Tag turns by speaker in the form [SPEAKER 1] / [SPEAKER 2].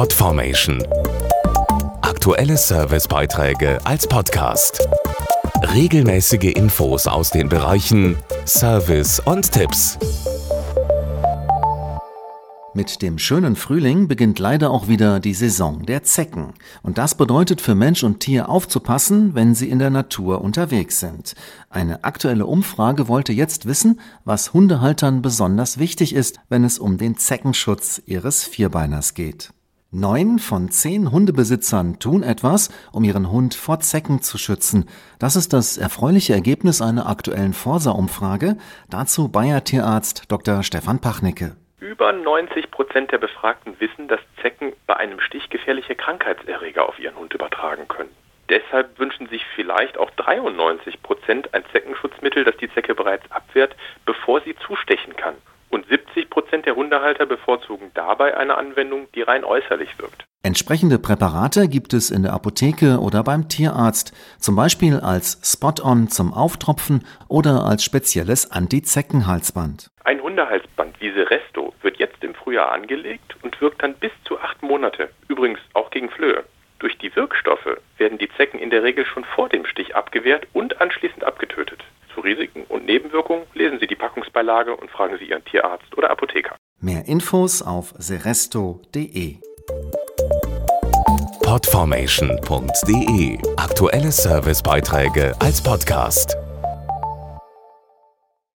[SPEAKER 1] Podformation. Aktuelle Servicebeiträge als Podcast. Regelmäßige Infos aus den Bereichen Service und Tipps.
[SPEAKER 2] Mit dem schönen Frühling beginnt leider auch wieder die Saison der Zecken. Und das bedeutet für Mensch und Tier aufzupassen, wenn sie in der Natur unterwegs sind. Eine aktuelle Umfrage wollte jetzt wissen, was Hundehaltern besonders wichtig ist, wenn es um den Zeckenschutz ihres Vierbeiners geht. Neun von zehn Hundebesitzern tun etwas, um ihren Hund vor Zecken zu schützen. Das ist das erfreuliche Ergebnis einer aktuellen Forsa-Umfrage. Dazu Bayer Tierarzt Dr. Stefan Pachnicke.
[SPEAKER 3] Über 90 Prozent der Befragten wissen, dass Zecken bei einem Stich gefährliche Krankheitserreger auf ihren Hund übertragen können. Deshalb wünschen sich vielleicht auch 93 Prozent ein Zeckenschutzmittel, das die Zecke bereits abwehrt, bevor sie zustechen kann. Und 70 Prozent der Hundehalter bevorzugen dabei eine Anwendung, die rein äußerlich wirkt.
[SPEAKER 2] Entsprechende Präparate gibt es in der Apotheke oder beim Tierarzt, zum Beispiel als Spot-on zum Auftropfen oder als spezielles Anti-Zecken-Halsband.
[SPEAKER 3] Ein Hundehalsband wie Seresto wird jetzt im Frühjahr angelegt und wirkt dann bis zu acht Monate, übrigens auch gegen Flöhe. Durch die Wirkstoffe werden die Zecken in der Regel schon vor dem Stich abgewehrt und anschließend abgetötet. Zu Risiken und Nebenwirkungen lesen Sie die Packungsbeilage und fragen Sie Ihren Tierarzt oder Apotheker.
[SPEAKER 2] Mehr Infos auf seresto.de.
[SPEAKER 1] Podformation.de Aktuelle Servicebeiträge als Podcast.